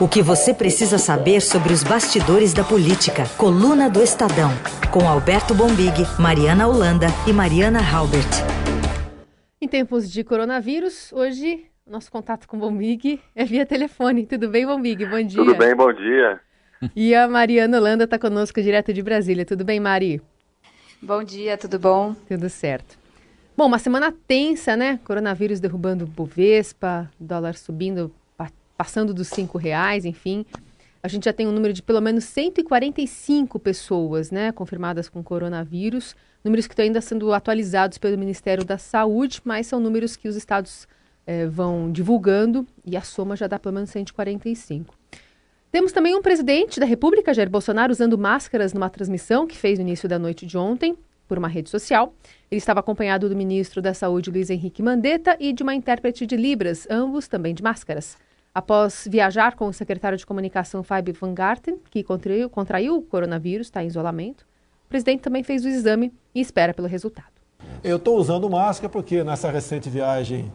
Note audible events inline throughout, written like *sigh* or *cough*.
O que você precisa saber sobre os bastidores da política. Coluna do Estadão. Com Alberto Bombig, Mariana Holanda e Mariana Halbert. Em tempos de coronavírus, hoje nosso contato com o Bombig é via telefone. Tudo bem, Bombig? Bom dia. Tudo bem, bom dia. E a Mariana Holanda está conosco direto de Brasília. Tudo bem, Mari? Bom dia, tudo bom? Tudo certo. Bom, uma semana tensa, né? Coronavírus derrubando o Bovespa, dólar subindo passando dos cinco reais, enfim. A gente já tem um número de pelo menos 145 pessoas né, confirmadas com coronavírus, números que estão ainda sendo atualizados pelo Ministério da Saúde, mas são números que os estados eh, vão divulgando e a soma já dá pelo menos 145. Temos também um presidente da República, Jair Bolsonaro, usando máscaras numa transmissão que fez no início da noite de ontem por uma rede social. Ele estava acompanhado do ministro da Saúde, Luiz Henrique Mandetta, e de uma intérprete de Libras, ambos também de máscaras. Após viajar com o secretário de comunicação Fábio Van Garten, que contraiu, contraiu o coronavírus, está em isolamento, o presidente também fez o exame e espera pelo resultado. Eu estou usando máscara porque nessa recente viagem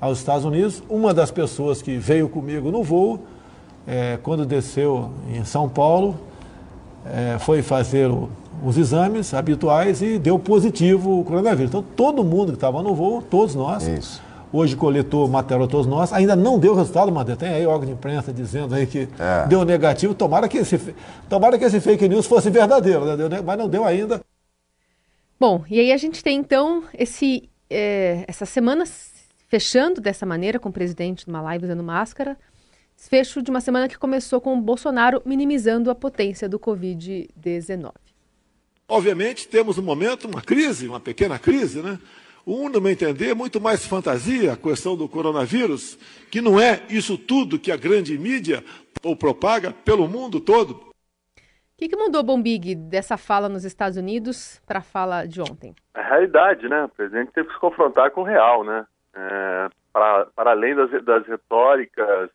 aos Estados Unidos, uma das pessoas que veio comigo no voo, é, quando desceu em São Paulo, é, foi fazer o, os exames habituais e deu positivo o coronavírus. Então todo mundo que estava no voo, todos nós, Isso hoje coletou material todos nós, ainda não deu resultado, Mandetta. Tem aí órgão de imprensa dizendo aí que é. deu negativo. Tomara que, esse, tomara que esse fake news fosse verdadeiro, né? mas não deu ainda. Bom, e aí a gente tem então esse, é, essa semana fechando dessa maneira, com o presidente numa live usando máscara. Fecho de uma semana que começou com o Bolsonaro minimizando a potência do Covid-19. Obviamente, temos no momento uma crise, uma pequena crise, né? Um, no meu entender, é muito mais fantasia a questão do coronavírus, que não é isso tudo que a grande mídia ou propaga pelo mundo todo. O que, que mudou, Bombig, dessa fala nos Estados Unidos para a fala de ontem? A realidade, né? O presidente teve que se confrontar com o real, né? É, para, para além das, das retóricas,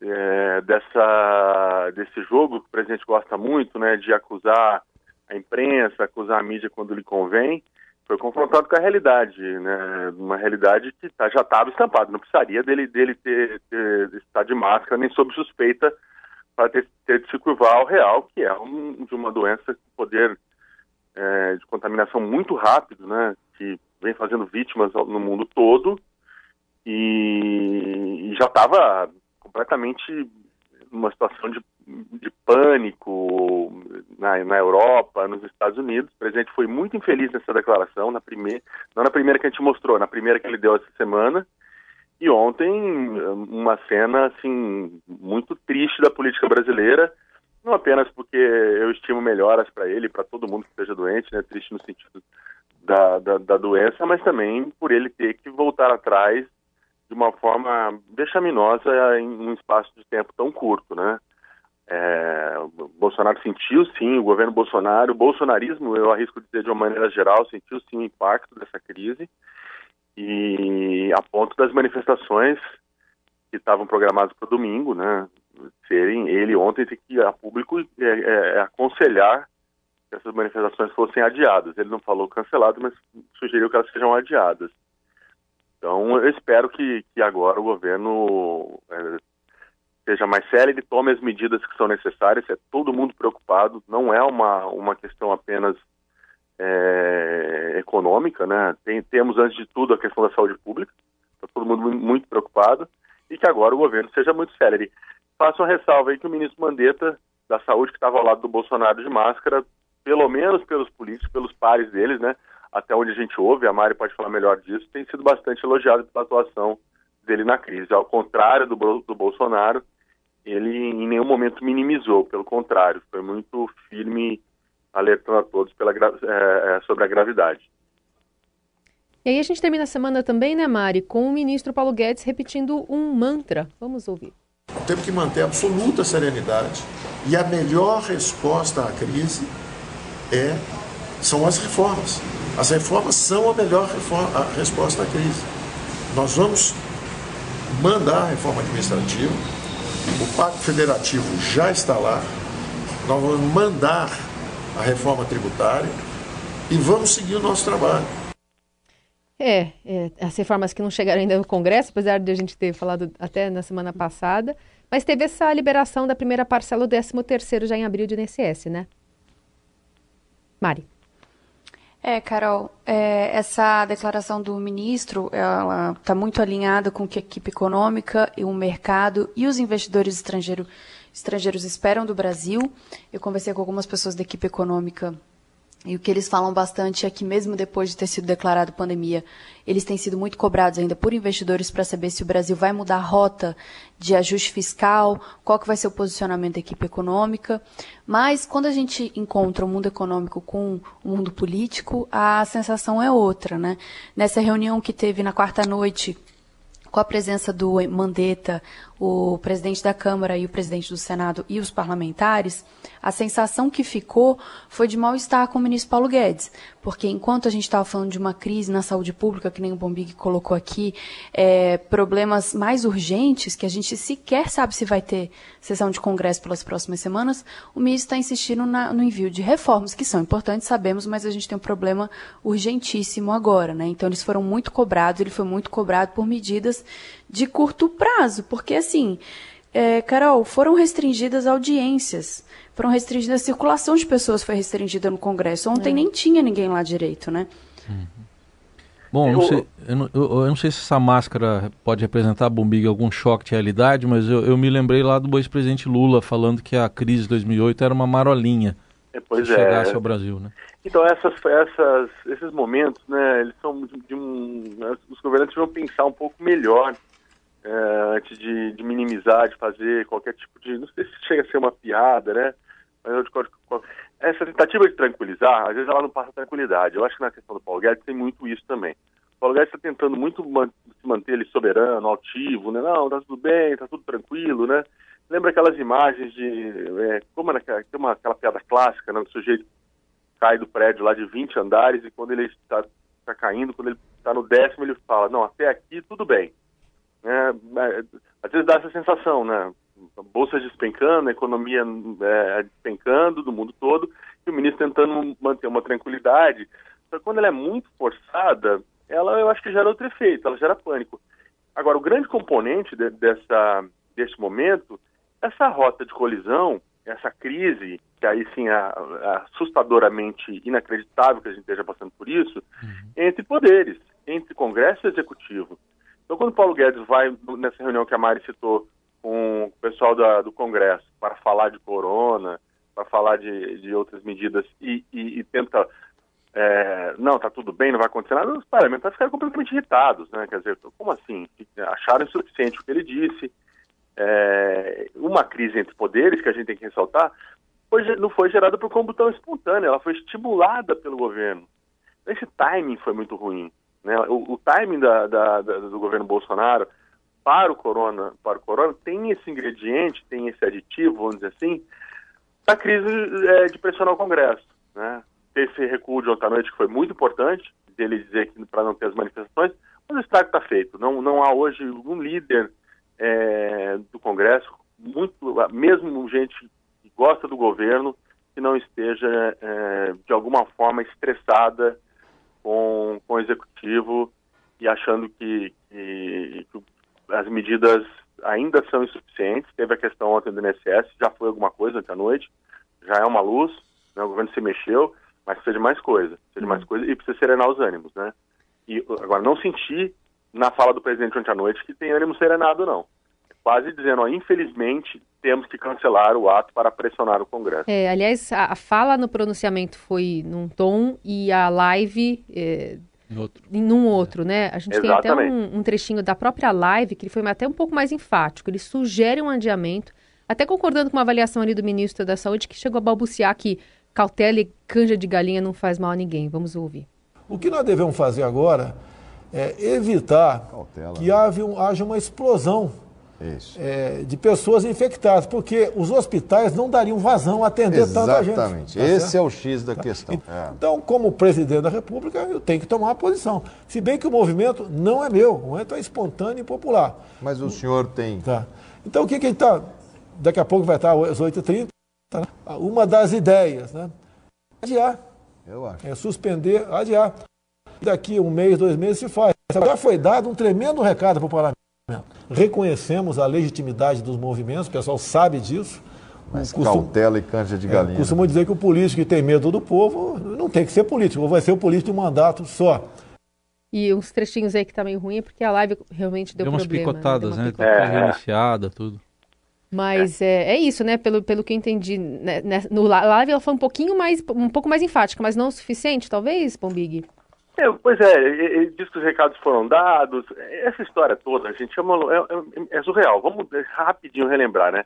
é, dessa, desse jogo que o presidente gosta muito, né? De acusar a imprensa, acusar a mídia quando lhe convém, foi confrontado com a realidade, né? Uma realidade que tá, já estava estampada, não precisaria dele, dele ter, ter, estar de máscara nem sob suspeita para ter, ter de se curvar ao real, que é um, de uma doença com poder é, de contaminação muito rápido, né? Que vem fazendo vítimas no mundo todo e, e já estava completamente numa situação de, de pânico na, na, Europa, nos Estados Unidos. Presidente foi muito infeliz nessa declaração, na primeira, não na primeira que a gente mostrou, na primeira que ele deu essa semana. E ontem, uma cena assim muito triste da política brasileira, não apenas porque eu estimo melhoras para ele, para todo mundo que esteja doente, né, triste no sentido da, da, da doença, mas também por ele ter que voltar atrás de uma forma vexaminosa em um espaço de tempo tão curto, né? É, Bolsonaro sentiu sim, o governo Bolsonaro, o bolsonarismo, eu arrisco dizer de uma maneira geral, sentiu sim o impacto dessa crise e a ponto das manifestações que estavam programadas para domingo, né, serem, ele ontem tem que a público é, é, é, aconselhar que essas manifestações fossem adiadas. Ele não falou cancelado, mas sugeriu que elas sejam adiadas. Então, eu espero que, que agora o governo é, seja mais sério e tome as medidas que são necessárias. É todo mundo preocupado, não é uma, uma questão apenas é, econômica, né? Tem, temos, antes de tudo, a questão da saúde pública, está todo mundo muito preocupado, e que agora o governo seja muito sério. Faço uma ressalva aí que o ministro Mandetta, da Saúde, que estava ao lado do Bolsonaro de máscara, pelo menos pelos políticos, pelos pares deles, né? até onde a gente ouve, a Mari pode falar melhor disso, tem sido bastante elogiado pela atuação dele na crise. Ao contrário do, do Bolsonaro, ele em nenhum momento minimizou, pelo contrário, foi muito firme alertando a todos pela, é, sobre a gravidade. E aí a gente termina a semana também, né, Mari, com o ministro Paulo Guedes repetindo um mantra. Vamos ouvir. Temos que manter absoluta serenidade e a melhor resposta à crise é são as reformas. As reformas são a melhor reforma, a resposta à crise. Nós vamos mandar a reforma administrativa, o Pacto Federativo já está lá, nós vamos mandar a reforma tributária e vamos seguir o nosso trabalho. É, é, as reformas que não chegaram ainda no Congresso, apesar de a gente ter falado até na semana passada, Mas teve essa liberação da primeira parcela do 13º já em abril de INSS, né? Mari. É, Carol, é, essa declaração do ministro, ela está muito alinhada com o que a equipe econômica e o mercado e os investidores estrangeiros estrangeiros esperam do Brasil. Eu conversei com algumas pessoas da equipe econômica e o que eles falam bastante é que, mesmo depois de ter sido declarado pandemia, eles têm sido muito cobrados ainda por investidores para saber se o Brasil vai mudar a rota de ajuste fiscal, qual que vai ser o posicionamento da equipe econômica. Mas, quando a gente encontra o mundo econômico com o mundo político, a sensação é outra. Né? Nessa reunião que teve na quarta noite com a presença do Mandetta, o presidente da Câmara e o presidente do Senado e os parlamentares, a sensação que ficou foi de mal-estar com o ministro Paulo Guedes, porque enquanto a gente estava falando de uma crise na saúde pública, que nem o Bombig colocou aqui, é, problemas mais urgentes, que a gente sequer sabe se vai ter sessão de Congresso pelas próximas semanas, o ministro está insistindo na, no envio de reformas, que são importantes, sabemos, mas a gente tem um problema urgentíssimo agora. Né? Então, eles foram muito cobrados, ele foi muito cobrado por medidas de curto prazo, porque assim, é, Carol, foram restringidas audiências, foram restringidas a circulação de pessoas foi restringida no Congresso. Ontem é. nem tinha ninguém lá direito, né? Uhum. Bom, eu não, sei, eu, não, eu, não, sei, se essa máscara pode representar, Bombig, algum choque de realidade, mas eu, eu me lembrei lá do ex-presidente Lula falando que a crise de 2008 era uma marolinha é, pois se é. chegasse ao Brasil, né? Então, essas, essas, esses momentos, né, eles são de um... Os governantes vão pensar um pouco melhor é, antes de, de, minimizar, de fazer qualquer tipo de. Não sei se chega a ser uma piada, né? Mas essa tentativa de tranquilizar, às vezes ela não passa tranquilidade. Eu acho que na questão do Paulo Guedes tem muito isso também. O Paulo Guedes está tentando muito man se manter ele soberano, altivo, né? Não, tá tudo bem, tá tudo tranquilo, né? Lembra aquelas imagens de. É, como era tem uma, aquela piada clássica, né? O sujeito cai do prédio lá de 20 andares e quando ele está tá caindo, quando ele está no décimo, ele fala: Não, até aqui tudo bem. É, é, às vezes dá essa sensação, né? Bolsa despencando, a economia é, despencando do mundo todo, e o ministro tentando manter uma tranquilidade. Só que quando ela é muito forçada, ela eu acho que gera outro efeito, ela gera pânico. Agora, o grande componente de, dessa, desse momento, essa rota de colisão, essa crise, que aí sim é, é assustadoramente inacreditável que a gente esteja passando por isso, uhum. entre poderes, entre Congresso e Executivo. Então, quando Paulo Guedes vai nessa reunião que a Mari citou com o pessoal da, do Congresso para falar de corona, para falar de, de outras medidas e, e, e tenta é, não, tá tudo bem, não vai acontecer nada, os parlamentares ficaram completamente irritados, né? Quer dizer, como assim? Acharam insuficiente o que ele disse. É, uma crise entre poderes, que a gente tem que ressaltar, foi, não foi gerada por combustão espontânea, ela foi estimulada pelo governo. Esse timing foi muito ruim. Né? O, o timing da, da, da, do governo Bolsonaro para o corona, para o corona tem esse ingrediente, tem esse aditivo, vamos dizer assim, da crise é, de pressionar o Congresso. Né? Esse recuo de ontem à noite que foi muito importante, dele dizer que para não ter as manifestações, mas o estrago está feito. Não, não há hoje um líder é, do Congresso, muito, mesmo gente que gosta do governo, que não esteja é, de alguma forma estressada com, com o executivo e achando que, que, que as medidas ainda são insuficientes. Teve a questão ontem do INSS, já foi alguma coisa ontem à noite, já é uma luz, né? o governo se mexeu, mas precisa de mais coisa, precisa de mais coisa e precisa serenar os ânimos, né? E agora, não senti na fala do presidente ontem à noite que tem ânimo serenado, não quase dizendo, ó, infelizmente, temos que cancelar o ato para pressionar o Congresso. É, aliás, a, a fala no pronunciamento foi num tom e a live é, outro. num outro, né? A gente Exatamente. tem até um, um, trechinho da própria live que ele foi até um pouco mais enfático. Ele sugere um adiamento, até concordando com uma avaliação ali do ministro da Saúde que chegou a balbuciar que cautela e canja de galinha não faz mal a ninguém. Vamos ouvir. O que nós devemos fazer agora é evitar Cautela. que haja uma explosão é, de pessoas infectadas, porque os hospitais não dariam vazão a atender Exatamente. tanta gente. Exatamente, tá esse é o X da tá? questão. É. Então, como presidente da República, eu tenho que tomar uma posição. Se bem que o movimento não é meu, o movimento é espontâneo e popular. Mas o senhor tem. Tá. Então, o que, que a gente está. Daqui a pouco vai estar às 8h30. Tá? Uma das ideias, né? Adiar. Eu acho. É suspender, adiar. Daqui um mês, dois meses se faz. Já foi dado um tremendo recado para o parlamento Reconhecemos a legitimidade dos movimentos, o pessoal sabe disso. Mas costum... cautela e canja de galinha. É, costumo dizer que o político que tem medo do povo não tem que ser político, vai ser o político de um mandato só. E uns trechinhos aí que tá meio ruim, é porque a live realmente deu, deu umas problema. Picotadas, né? Deu uma picotada, né? Reiniciada, tudo. Mas é. É, é, isso, né? Pelo, pelo que eu entendi. Né, né, no live ela foi um pouquinho mais, um pouco mais enfática, mas não o suficiente, talvez, Pombig? É, pois é, diz que os recados foram dados. Essa história toda, a gente chama. É, é, é, surreal. Vamos rapidinho relembrar, né?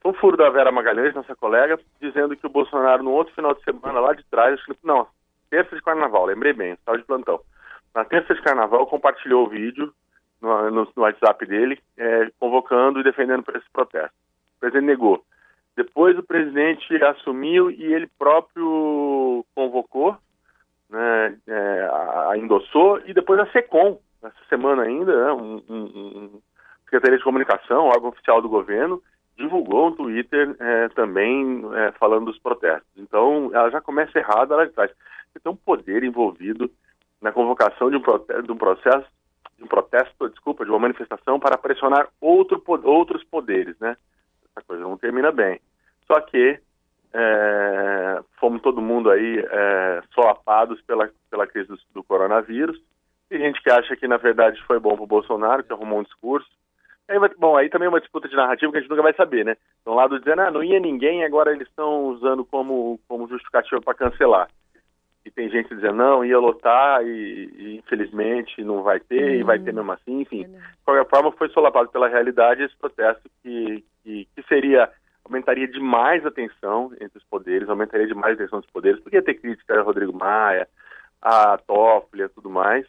Foi um furo da Vera Magalhães, nossa colega, dizendo que o Bolsonaro, no outro final de semana, lá de trás, não, terça de carnaval, lembrei bem, estava de plantão. Na terça de carnaval, compartilhou o vídeo no, no, no WhatsApp dele, é, convocando e defendendo por esse protesto. O presidente negou. Depois o presidente assumiu e ele próprio convocou, né, é, a, endossou, e depois a SECOM, essa semana ainda, né, um, um, um Secretaria de Comunicação, órgão oficial do governo, divulgou um Twitter é, também é, falando dos protestos. Então, ela já começa errada lá de trás. Você tem um poder envolvido na convocação de um, de um processo de um protesto, desculpa, de uma manifestação para pressionar outro, outros poderes, né? Essa coisa não termina bem. Só que é, fomos todo mundo aí é, solapados pela, pela crise do, do, coronavírus. Tem gente que acha que, na verdade, foi bom para o Bolsonaro, que arrumou um discurso. Aí, bom, aí também é uma disputa de narrativa que a gente nunca vai saber, né? De um lado dizendo, ah, não ia ninguém, agora eles estão usando como, como justificativa para cancelar e tem gente dizendo não, ia lotar e, e infelizmente não vai ter uhum. e vai ter mesmo assim, enfim. De qualquer forma, foi solapado pela realidade esse protesto que, que, que, seria, aumentaria demais a tensão entre os poderes, aumentaria demais a tensão dos poderes, porque ia ter crítica a Rodrigo Maia, a Toffoli e tudo mais,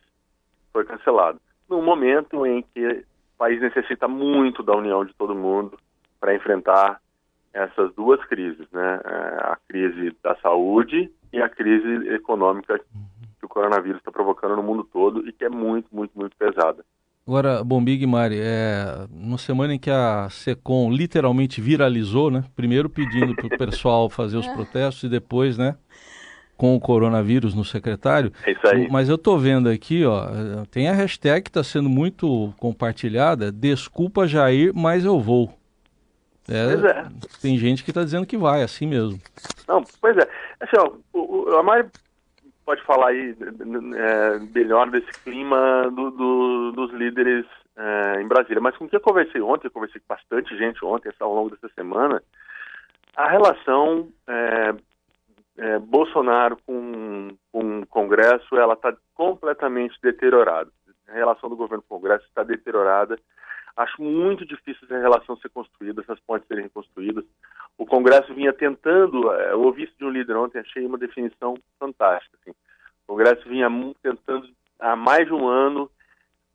foi cancelado. Num momento em que o país necessita muito da união de todo mundo para enfrentar essas duas crises, né? É, a crise da saúde e a crise econômica que o coronavírus está provocando no mundo todo e que é muito, muito, muito pesada. Agora, Bombig Mari, é, na semana em que a SECOM literalmente viralizou, né? Primeiro pedindo para o pessoal fazer os protestos e depois, né? Com o coronavírus no secretário. É isso aí. Mas eu tô vendo aqui, ó, tem a hashtag que está sendo muito compartilhada, desculpa Jair, mas eu vou. É, pois é. Tem gente que está dizendo que vai, assim mesmo. Não, pois é. Assim, ó, o, o, a Mari pode falar aí é, melhor desse clima do, do, dos líderes é, em Brasília, mas com quem eu conversei ontem, eu conversei com bastante gente ontem, ao longo dessa semana, a relação é, é, Bolsonaro com, com o Congresso, ela está completamente deteriorada. A relação do governo com o Congresso está deteriorada Acho muito difícil essa relação ser construída, essas pontes serem construídas. O Congresso vinha tentando, é, eu ouvi isso de um líder ontem, achei uma definição fantástica. Assim. O Congresso vinha tentando, há mais de um ano,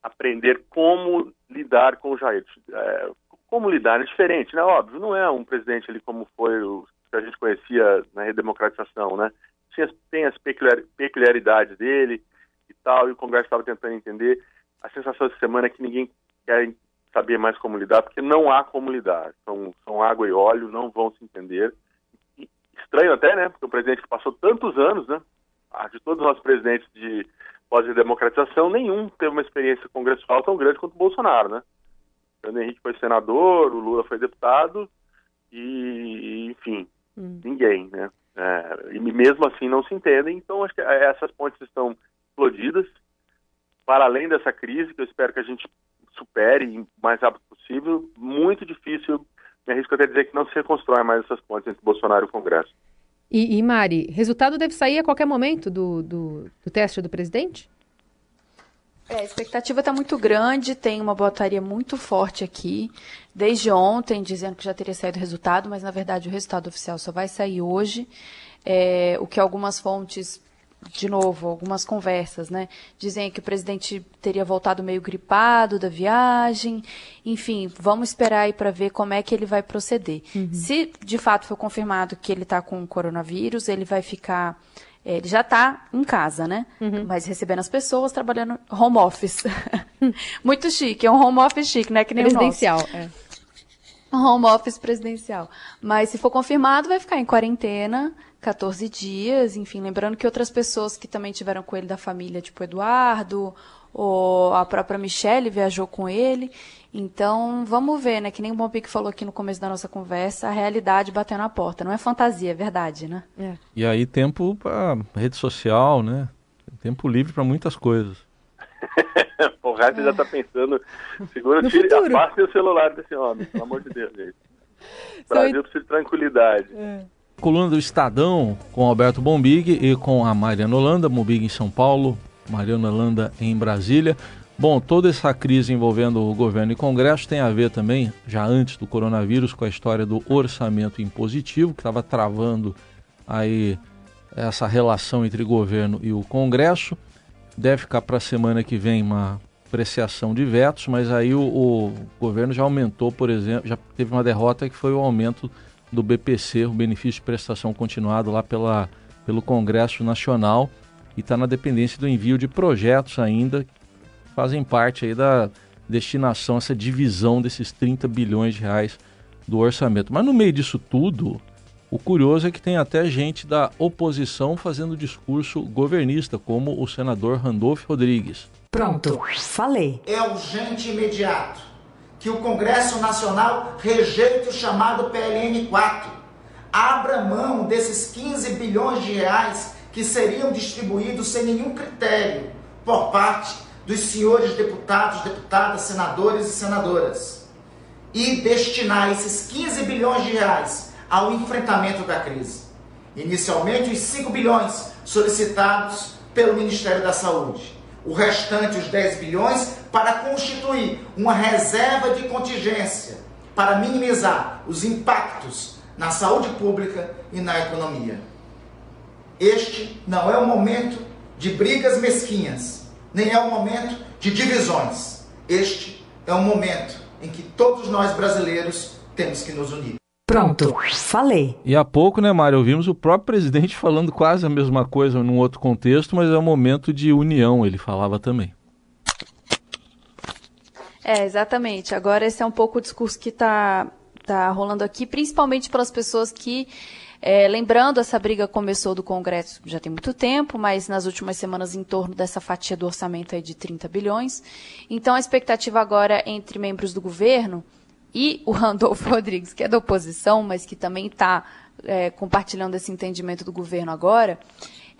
aprender como lidar com o Jair. É, como lidar é diferente, né? Óbvio, não é um presidente ali como foi o que a gente conhecia na redemocratização, né? Tinha, tem as peculiaridades dele e tal, e o Congresso estava tentando entender. A sensação essa semana é que ninguém quer saber mais como lidar, porque não há como lidar. São, são água e óleo, não vão se entender. E, estranho até, né? Porque o presidente que passou tantos anos, né? De todos os nossos presidentes de pós-democratização, nenhum teve uma experiência congressual tão grande quanto o Bolsonaro, né? O Fernando Henrique foi senador, o Lula foi deputado e, enfim, hum. ninguém, né? É, e mesmo assim não se entendem. Então, acho que essas pontes estão explodidas. Para além dessa crise, que eu espero que a gente supere o mais rápido possível, muito difícil, me arrisco até dizer que não se reconstrói mais essas pontes entre Bolsonaro e o Congresso. E, e Mari, resultado deve sair a qualquer momento do, do, do teste do presidente? É, a expectativa está muito grande, tem uma botaria muito forte aqui, desde ontem, dizendo que já teria saído o resultado, mas na verdade o resultado oficial só vai sair hoje. É, o que algumas fontes de novo, algumas conversas, né? Dizem que o presidente teria voltado meio gripado da viagem. Enfim, vamos esperar aí para ver como é que ele vai proceder. Uhum. Se de fato for confirmado que ele está com o coronavírus, ele vai ficar. É, ele já está em casa, né? Uhum. Mas recebendo as pessoas, trabalhando home office. *laughs* Muito chique, é um home office chique, né? Que nem Presidencial, é. Home office presidencial. Mas se for confirmado, vai ficar em quarentena 14 dias, enfim, lembrando que outras pessoas que também tiveram com ele da família, tipo Eduardo, O, a própria Michelle viajou com ele. Então, vamos ver, né? Que nem o Bompique falou aqui no começo da nossa conversa, a realidade batendo na porta. Não é fantasia, é verdade, né? É. E aí, tempo para rede social, né? Tempo livre para muitas coisas. o Rafa é. já tá pensando, segura, tire, afaste o celular desse homem, pelo amor de Deus, gente. O Brasil precisa de tranquilidade. É. Coluna do Estadão com Alberto Bombig e com a Mariana Holanda, Bombig em São Paulo, Mariana Holanda em Brasília. Bom, toda essa crise envolvendo o governo e Congresso tem a ver também, já antes do coronavírus, com a história do orçamento impositivo, que estava travando aí essa relação entre governo e o Congresso. Deve ficar para a semana que vem uma apreciação de vetos, mas aí o, o, governo já aumentou, por exemplo, já teve uma derrota que foi o aumento do BPC, o benefício de prestação continuado lá pela, pelo Congresso Nacional e está na dependência do envio de projetos ainda que fazem parte aí da destinação, essa divisão desses 30 bilhões de reais do orçamento. Mas no meio disso tudo, o curioso é que tem até gente da oposição fazendo discurso governista, como o senador Randolph Rodrigues. Pronto, falei. É urgente e imediato que o Congresso Nacional rejeite o chamado PLN 4. Abra mão desses 15 bilhões de reais que seriam distribuídos sem nenhum critério por parte dos senhores deputados, deputadas, senadores e senadoras. E destinar esses 15 bilhões de reais ao enfrentamento da crise. Inicialmente, os 5 bilhões solicitados pelo Ministério da Saúde o restante, os 10 bilhões, para constituir uma reserva de contingência para minimizar os impactos na saúde pública e na economia. Este não é o momento de brigas mesquinhas, nem é o momento de divisões. Este é o momento em que todos nós brasileiros temos que nos unir. Pronto, falei. E há pouco, né, Mário, ouvimos o próprio presidente falando quase a mesma coisa num outro contexto, mas é um momento de união, ele falava também. É, exatamente. Agora esse é um pouco o discurso que está tá rolando aqui, principalmente pelas pessoas que é, lembrando, essa briga começou do Congresso já tem muito tempo, mas nas últimas semanas em torno dessa fatia do orçamento aí de 30 bilhões. Então a expectativa agora entre membros do governo e o *laughs* Randolfo Rodrigues, que é da oposição, mas que também está é, compartilhando esse entendimento do governo agora,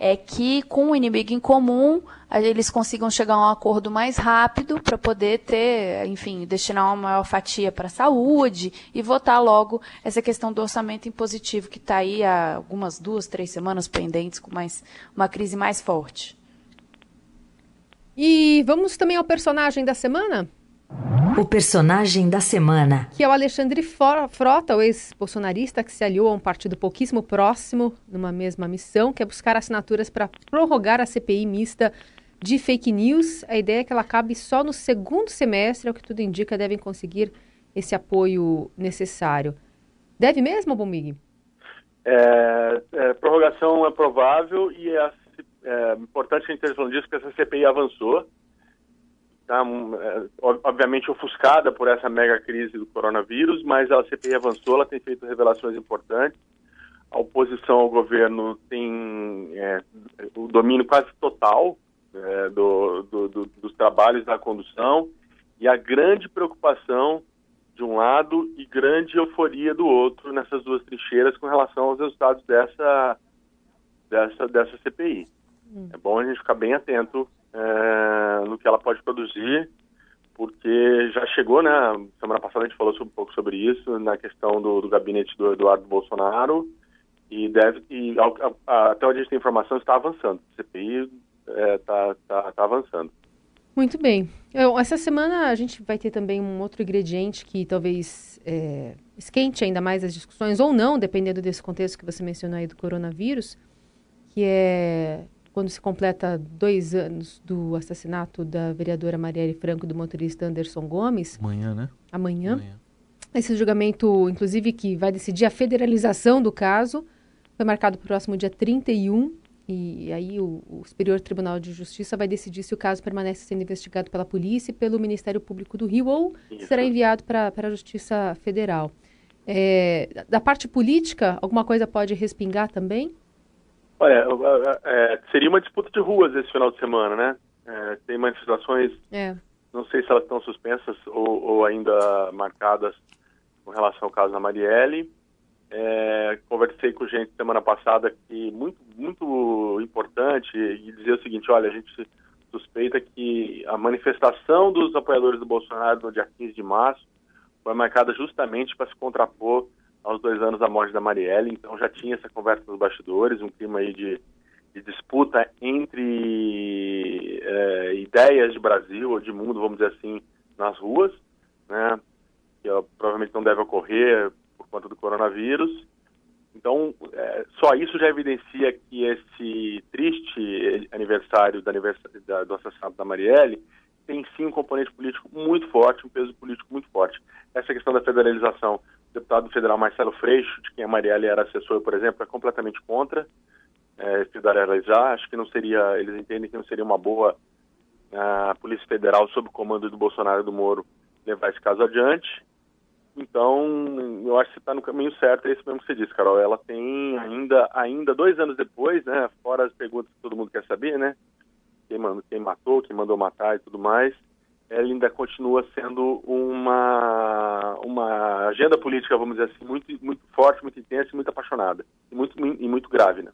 é que com o inimigo em comum eles consigam chegar a um acordo mais rápido para poder ter, enfim, destinar uma maior fatia para a saúde e votar logo essa questão do orçamento impositivo que está aí há algumas duas, três semanas pendentes com mais, uma crise mais forte. E vamos também ao personagem da semana? O personagem da semana. Que é o Alexandre Frota, o ex-bolsonarista que se aliou a um partido pouquíssimo próximo, numa mesma missão, que é buscar assinaturas para prorrogar a CPI mista de fake news. A ideia é que ela acabe só no segundo semestre, é o que tudo indica, devem conseguir esse apoio necessário. Deve mesmo, Bomig? É, é, prorrogação é provável e é, é importante a gente esteja falando disso, porque essa CPI avançou tá, é, obviamente ofuscada por essa mega crise do coronavírus, mas a CPI avançou, ela tem feito revelações importantes. A oposição ao governo tem é, o domínio quase total é, do, do, do, dos trabalhos da condução e a grande preocupação de um lado e grande euforia do outro nessas duas trincheiras com relação aos resultados dessa, dessa, dessa CPI. Hum. É bom a gente ficar bem atento é, no que ela pode produzir, porque já chegou, né? Semana passada a gente falou um pouco sobre isso, na questão do, do gabinete do Eduardo Bolsonaro, e deve, e a, a, até onde a gente tem informação, está avançando. O CPI está é, tá, tá, tá avançando. Muito bem. Eu, essa semana a gente vai ter também um outro ingrediente que talvez é, esquente ainda mais as discussões, ou não, dependendo desse contexto que você mencionou aí do coronavírus, que é quando se completa dois anos do assassinato da vereadora Marielle Franco e do motorista Anderson Gomes. Amanhã, né? Amanhã. Amanhã. Esse julgamento, inclusive, que vai decidir a federalização do caso, foi marcado para o próximo dia 31. E aí o, o Superior Tribunal de Justiça vai decidir se o caso permanece sendo investigado pela polícia e pelo Ministério Público do Rio ou Isso. será enviado para a Justiça Federal. É, da parte política, alguma coisa pode respingar também? Olha, é, seria uma disputa de ruas esse final de semana, né? É, tem manifestações, É. não sei se elas estão suspensas ou, ou ainda marcadas com relação ao caso da Marielle. É, conversei com gente semana passada que muito muito importante e dizer o seguinte, olha, a gente suspeita que a manifestação dos apoiadores do Bolsonaro no dia 15 de março foi marcada justamente para se contrapor aos dois anos da morte da Marielle, então já tinha essa conversa nos bastidores, um clima aí de, de disputa entre é, ideias de Brasil ou de mundo, vamos dizer assim, nas ruas, né, que ó, provavelmente não deve ocorrer por conta do coronavírus. Então, é, só isso já evidencia que esse triste aniversário aniversário da, do assassinato da Marielle tem sim um componente político muito forte, um peso político muito forte. Essa questão da federalização, deputado federal Marcelo Freixo, de quem a Marielle era assessor, por exemplo, é completamente contra é, federalizar. Acho que não seria, eles entendem que não seria uma boa a Polícia Federal, sob o comando do Bolsonaro e do Moro, levar esse caso adiante. Então, eu acho que está no caminho certo, é isso mesmo que você disse, Carol. Ela tem ainda, ainda dois anos depois, né, fora as perguntas que todo mundo quer saber, né, quem, quem matou, quem mandou matar e tudo mais, ela ainda continua sendo uma, uma agenda política, vamos dizer assim, muito, muito forte, muito intensa e muito apaixonada. E muito, e muito grave, né.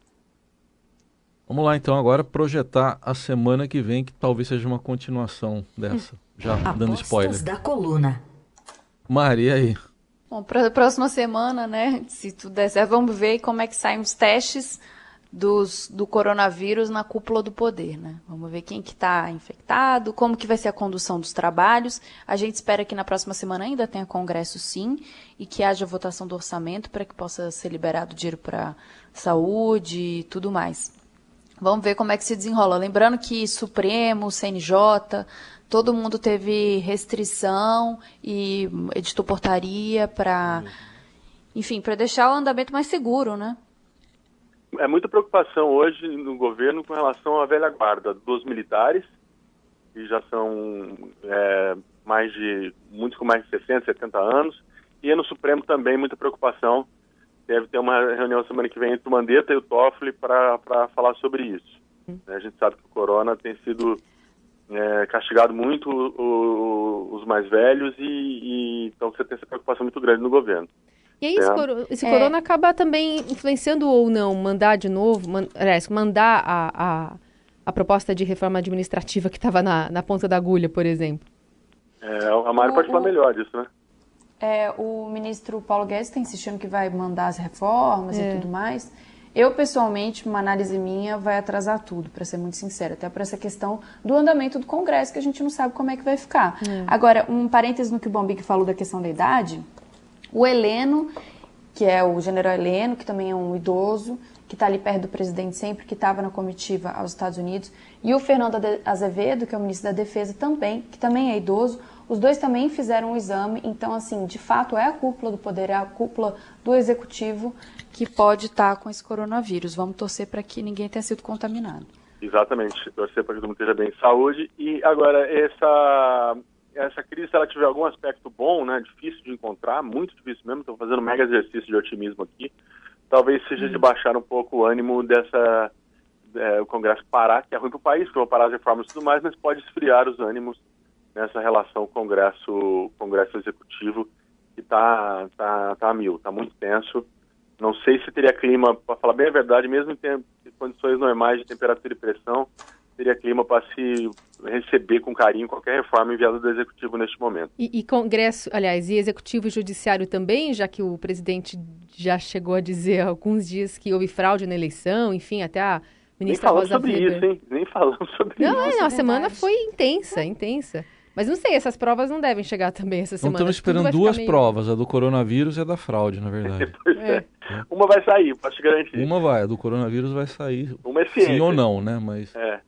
Vamos lá então agora projetar a semana que vem, que talvez seja uma continuação dessa. Já dando spoiler. da coluna. Maria aí. Bom, para a próxima semana, né, se tudo der certo, vamos ver como é que saem os testes dos, do coronavírus na cúpula do poder, né? Vamos ver quem que está infectado, como que vai ser a condução dos trabalhos. A gente espera que na próxima semana ainda tenha congresso, sim, e que haja votação do orçamento para que possa ser liberado dinheiro para saúde e tudo mais. Vamos ver como é que se desenrola. Lembrando que Supremo, CNJ, todo mundo teve restrição e editou portaria para, enfim, para deixar o andamento mais seguro, né? É muita preocupação hoje no governo com relação à velha guarda dos militares, que já são é, mais de, muitos com mais de 60, 70 anos, e no Supremo também muita preocupação deve ter uma reunião semana que vem entre o Mandetta e o Toffoli para falar sobre isso. Hum. A gente sabe que o corona tem sido é, castigado muito o, o, os mais velhos e, e, então você tem essa preocupação muito grande no governo. E aí, esse, coro esse é. corona acaba também influenciando ou não mandar de novo, man aliás, mandar a, a, a, proposta de reforma administrativa que estava na, na ponta da agulha, por exemplo? É, a Mário pode falar melhor disso, né? É, o ministro Paulo Guedes está insistindo que vai mandar as reformas é. e tudo mais. Eu, pessoalmente, uma análise minha, vai atrasar tudo, para ser muito sincera. Até por essa questão do andamento do Congresso, que a gente não sabe como é que vai ficar. É. Agora, um parênteses no que o Bombig falou da questão da idade. O Heleno, que é o general Heleno, que também é um idoso, que está ali perto do presidente sempre, que estava na comitiva aos Estados Unidos, e o Fernando Azevedo, que é o ministro da Defesa também, que também é idoso, os dois também fizeram o um exame, então, assim, de fato é a cúpula do poder, é a cúpula do executivo que pode estar tá com esse coronavírus. Vamos torcer para que ninguém tenha sido contaminado. Exatamente, torcer para que todo mundo esteja bem de saúde. E agora, essa, essa crise, se ela tiver algum aspecto bom, né, difícil de encontrar, muito difícil mesmo, estou fazendo um mega exercício de otimismo aqui, talvez seja hum. de baixar um pouco o ânimo dessa, é, o Congresso parar, que é ruim para o país, que vão parar as reformas e tudo mais, mas pode esfriar os ânimos nessa relação Congresso, Congresso Executivo, que está tá, tá a mil, está muito tenso. Não sei se teria clima, para falar bem a verdade, mesmo em condições normais de temperatura e pressão, teria clima para se receber com carinho qualquer reforma enviada do Executivo neste momento. E, e, Congresso, aliás, e Executivo e Judiciário também, já que o presidente já chegou a dizer há alguns dias que houve fraude na eleição, enfim, até a ministra Nem falamos sobre Weber. isso, hein? Nem falamos sobre não, isso. Não, a semana foi intensa, intensa. Mas não sei, essas provas não devem chegar também essa semana. Não estamos esperando duas meio... provas, a do coronavírus e a da fraude, na verdade. *laughs* é. Uma vai sair, posso te garantir. Uma vai, a do coronavírus vai sair. Uma é ciência. Sim ou não, né? Mas... É,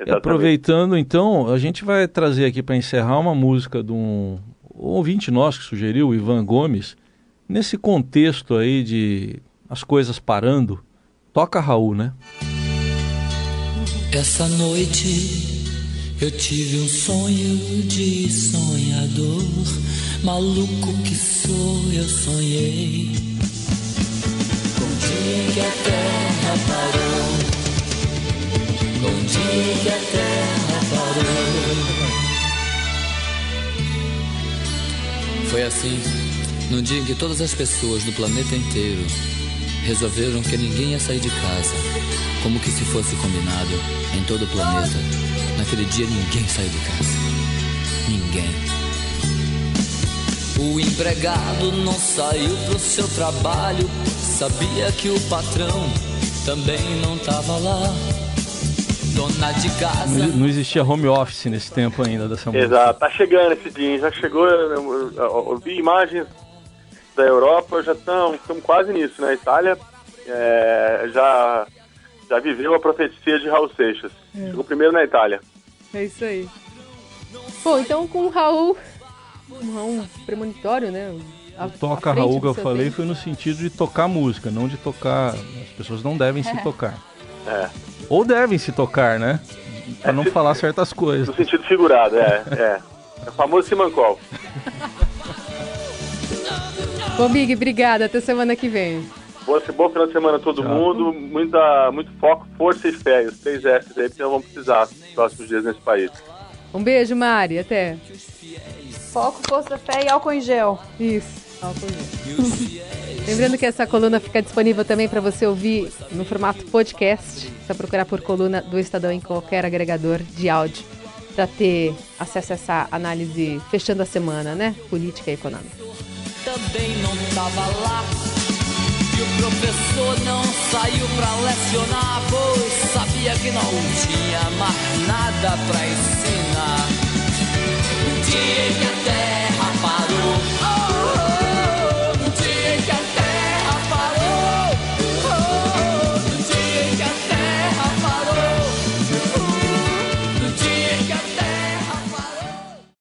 é. E aproveitando, então, a gente vai trazer aqui para encerrar uma música de um ouvinte nosso que sugeriu, o Ivan Gomes, nesse contexto aí de as coisas parando. Toca Raul, né? Essa noite eu tive um sonho de sonhador, maluco que sou, eu sonhei. Com dia que a terra parou, um dia a terra parou. Foi assim, num dia em que todas as pessoas do planeta inteiro resolveram que ninguém ia sair de casa, como que se fosse combinado em todo o planeta. Naquele dia ninguém saiu de casa. Ninguém. O empregado não saiu pro seu trabalho, sabia que o patrão também não tava lá. Dona de casa. Não, não existia home office nesse tempo ainda dessa música. Exato, tá chegando esse dia, já chegou, eu, eu, eu vi imagens da Europa, já estamos quase nisso, né? A Itália é, já, já viveu a profecia de Raul Seixas. É. Chegou primeiro na Itália. É isso aí. Bom, então com o Raul, um Raul premonitório, né? À- Toca frente Raul que eu falei tempo. foi no sentido de tocar música, não de tocar. As pessoas não devem se tocar. É. Ou devem se tocar, né? Pra não falar certas coisas. No sentido figurado, é. É, é o famoso Simancol. Bom, Big, obrigada. Até semana que vem. Boa, bom final de semana a todo mundo. Muita, muito foco, força e fé. Os três Fs aí, porque nós vamos precisar nos próximos dias nesse país. Um beijo, Mari. Até. Foco, força, fé e álcool em gel. Isso, álcool em gel. *laughs* Lembrando que essa coluna fica disponível também para você ouvir no formato podcast. Só procurar por coluna do Estadão em qualquer agregador de áudio para ter acesso a essa análise fechando a semana, né? Política e econômica. também não tava lá. E o professor não saiu pra lecionar, pois sabia que não tinha mais nada pra ensinar. Um dia que a terra